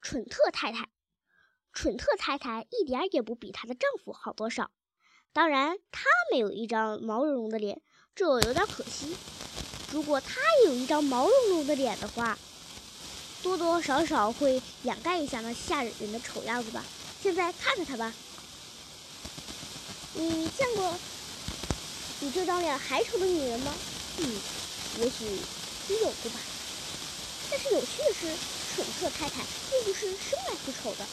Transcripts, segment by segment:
蠢特太太。蠢特太太一点也不比她的丈夫好多少。当然，她没有一张毛茸茸的脸，这有点可惜。如果她有一张毛茸茸的脸的话，多多少少会掩盖一下那吓人的丑样子吧。现在看着她吧，你见过比这张脸还丑的女人吗？嗯，也许有过吧。有趣的是，蠢特太太并不是生来就丑的。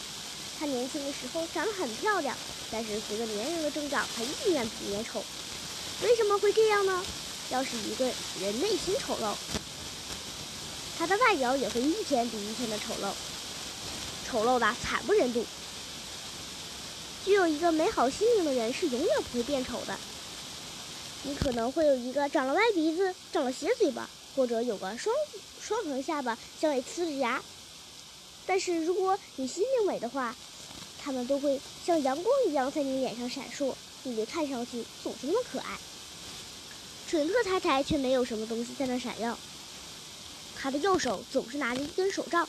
她年轻的时候长得很漂亮，但是随着年龄的增长，她依然比脸丑。为什么会这样呢？要是一个人内心丑陋，他的外表也会一天比一天的丑陋，丑陋的惨不忍睹。具有一个美好心灵的人是永远不会变丑的。你可能会有一个长了歪鼻子、长了斜嘴巴，或者有个双双层下巴、像尾呲着牙。但是如果你心灵美的话，它们都会像阳光一样在你脸上闪烁，并且看上去总是那么可爱。蠢特太太却没有什么东西在那闪耀。她的右手总是拿着一根手杖，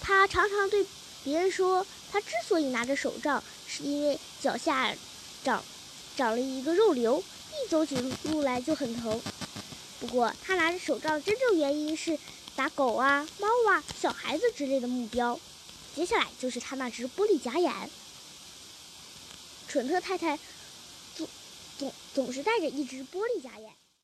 她常常对别人说，她之所以拿着手杖，是因为脚下长长了一个肉瘤，一走起路来就很疼。不过，他拿着手杖真正原因是打狗啊、猫啊、小孩子之类的目标。接下来就是他那只玻璃假眼。蠢特太太总总总是戴着一只玻璃假眼。